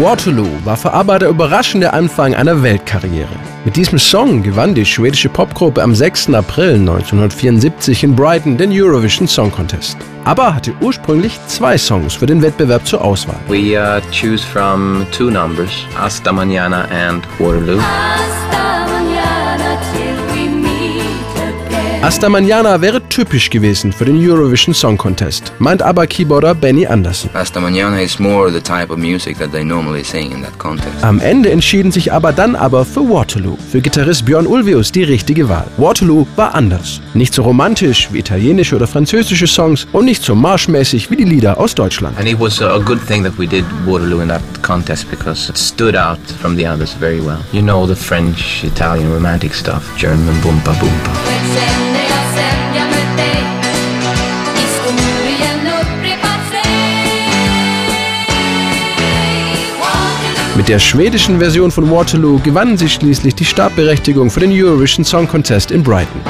Waterloo war für ABBA der überraschende Anfang einer Weltkarriere. Mit diesem Song gewann die schwedische Popgruppe am 6. April 1974 in Brighton den Eurovision Song Contest. ABBA hatte ursprünglich zwei Songs für den Wettbewerb zur Auswahl. We uh, choose from two numbers, Hasta Mañana and Waterloo. Hasta Mañana wäre typisch gewesen für den Eurovision Song Contest, meint aber Keyboarder Benny Anderson. Hasta Mañana is more the type of music that they normally sing in that contest. Am Ende entschieden sich aber dann aber für Waterloo. Für Gitarrist Björn Ulvaeus die richtige Wahl. Waterloo war anders. Nicht so romantisch wie italienische oder französische Songs und nicht so marschmäßig wie die Lieder aus Deutschland. And it was a good thing that we did Waterloo in that contest because it stood out from the others very well. You know the French, Italian romantic stuff, German boompa boompa. Mit der schwedischen Version von Waterloo gewannen sie schließlich die Startberechtigung für den Eurovision Song Contest in Brighton.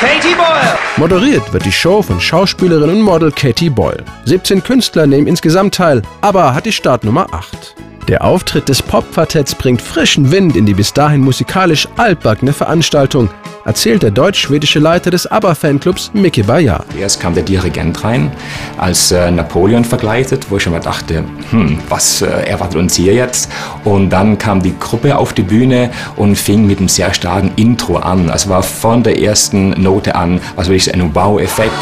Katie Boyle. Moderiert wird die Show von Schauspielerin und Model Katie Boyle. 17 Künstler nehmen insgesamt teil, aber hat die Startnummer 8. Der Auftritt des Pop-Quartetts bringt frischen Wind in die bis dahin musikalisch altbackene Veranstaltung, erzählt der deutsch-schwedische Leiter des ABBA-Fanclubs Mickey Bayard. Erst kam der Dirigent rein, als äh, Napoleon vergleitet, wo ich schon mal dachte, hm, was äh, erwartet uns hier jetzt? Und dann kam die Gruppe auf die Bühne und fing mit einem sehr starken Intro an. Also war von der ersten Note an, also wirklich ein Wow-Effekt.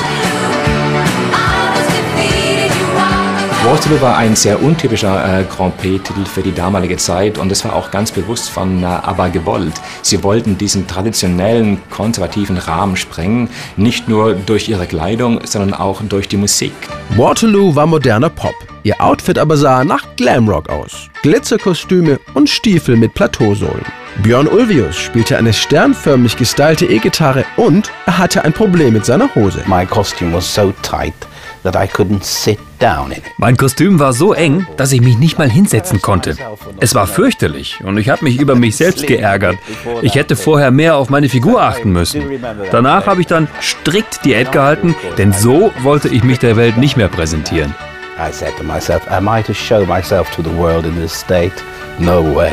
Waterloo war ein sehr untypischer äh, Grand Prix-Titel für die damalige Zeit und das war auch ganz bewusst von äh, ABBA gewollt. Sie wollten diesen traditionellen, konservativen Rahmen sprengen, nicht nur durch ihre Kleidung, sondern auch durch die Musik. Waterloo war moderner Pop. Ihr Outfit aber sah nach Glamrock aus. Glitzerkostüme und Stiefel mit Plateausohlen. Björn Ulvaeus spielte eine sternförmig gestylte E-Gitarre und er hatte ein Problem mit seiner Hose. My costume was so tight that I couldn't sit down in it. Mein Kostüm war so eng, dass ich mich nicht mal hinsetzen konnte. Es war fürchterlich und ich habe mich über mich selbst geärgert. Ich hätte vorher mehr auf meine Figur achten müssen. Danach habe ich dann strikt Diät gehalten, denn so wollte ich mich der Welt nicht mehr präsentieren. I said to myself, am I to show myself to the world in this state? No way.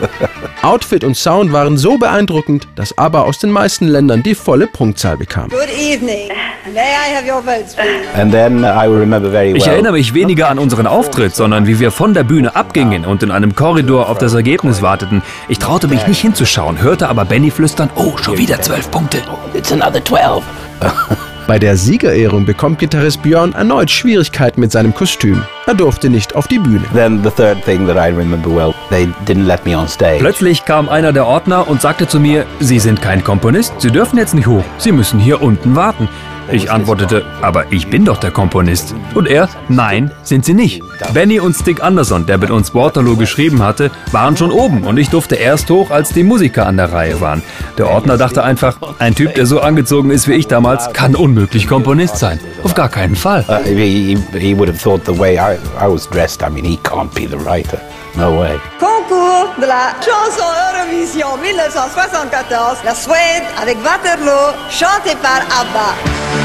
Outfit und Sound waren so beeindruckend, dass ABBA aus den meisten Ländern die volle Punktzahl bekam. Good evening. May I have your votes, please? And then I remember very well. Ich erinnere mich weniger an unseren Auftritt, sondern wie wir von der Bühne abgingen und in einem Korridor auf das Ergebnis warteten. Ich traute mich nicht hinzuschauen, hörte aber Benny flüstern, oh, schon wieder zwölf Punkte. It's another 12. Bei der Siegerehrung bekommt Gitarrist Björn erneut Schwierigkeiten mit seinem Kostüm. Er durfte nicht auf die Bühne. Then the third thing that I remember well, they didn't let me on stage. Plötzlich kam einer der Ordner und sagte zu mir, Sie sind kein Komponist, Sie dürfen jetzt nicht hoch, Sie müssen hier unten warten. Ich antwortete, aber ich bin doch der Komponist. Und er, nein, sind Sie nicht. Benny und Stick Anderson, der mit uns Waterloo geschrieben hatte, waren schon oben und ich durfte erst hoch, als die Musiker an der Reihe waren. Der Ordner dachte einfach, ein Typ, der so angezogen ist wie ich damals, kann unmöglich Komponist sein. Auf gar keinen Fall. Uh, he, he would have thought the way I, I was dressed, I mean, he can't be the writer. No way. Concours de la chanson Eurovision 1974, la Suède avec Waterloo, chanté par ABBA.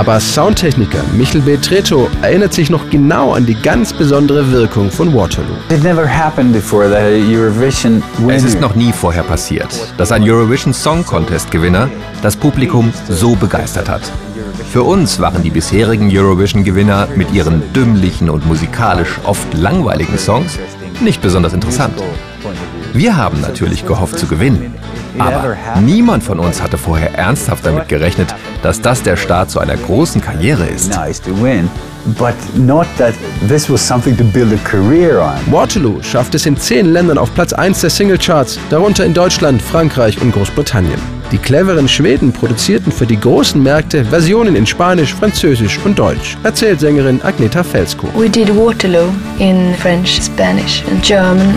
Aber Soundtechniker Michel B. Treto erinnert sich noch genau an die ganz besondere Wirkung von Waterloo. Es ist noch nie vorher passiert, dass ein Eurovision Song Contest Gewinner das Publikum so begeistert hat. Für uns waren die bisherigen Eurovision Gewinner mit ihren dümmlichen und musikalisch oft langweiligen Songs nicht besonders interessant. Wir haben natürlich gehofft zu gewinnen. Aber niemand von uns hatte vorher ernsthaft damit gerechnet, dass das der Start zu einer großen Karriere ist. nice to win, but not that this was something to build a career on. Waterloo schafft es in zehn Ländern auf Platz 1 der Singlecharts, darunter in Deutschland, Frankreich und Großbritannien. Die cleveren Schweden produzierten für die großen Märkte Versionen in Spanisch, Französisch und Deutsch, erzählt Sängerin Agneta Felsko. We did Waterloo in French, Spanish and German.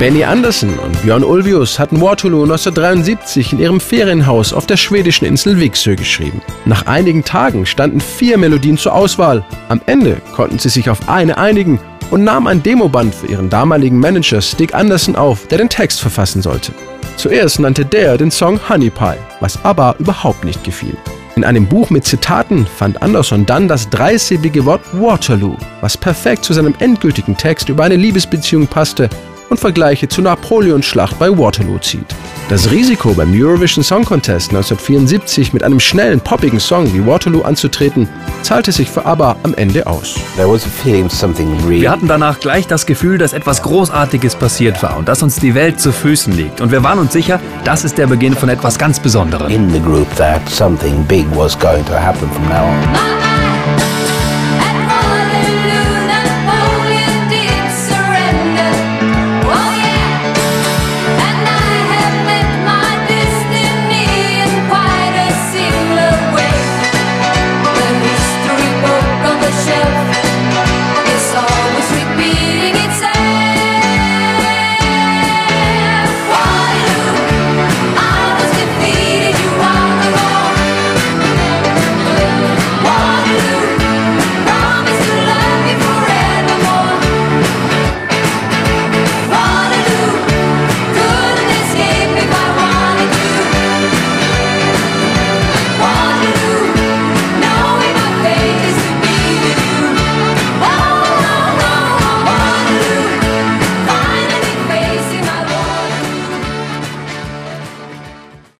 Benny Andersson und Björn Ulvius hatten Waterloo 1973 in ihrem Ferienhaus auf der schwedischen Insel Viksö geschrieben. Nach einigen Tagen standen vier Melodien zur Auswahl. Am Ende konnten sie sich auf eine einigen und nahmen ein Demoband für ihren damaligen Manager Stig Anderson auf, der den Text verfassen sollte. Zuerst nannte der den Song Honey Pie, was aber überhaupt nicht gefiel. In einem Buch mit Zitaten fand Anderson dann das dreisilbige Wort Waterloo, was perfekt zu seinem endgültigen Text über eine Liebesbeziehung passte und Vergleiche zur Napoleonsschlacht bei Waterloo zieht. Das Risiko beim Eurovision Song Contest 1974 mit einem schnellen, poppigen Song wie Waterloo anzutreten, zahlte sich für ABBA am Ende aus. Wir hatten danach gleich das Gefühl, dass etwas Großartiges passiert war und dass uns die Welt zu Füßen liegt. Und wir waren uns sicher, das ist der Beginn von etwas ganz Besonderem. In the group that something big was going to happen from now on.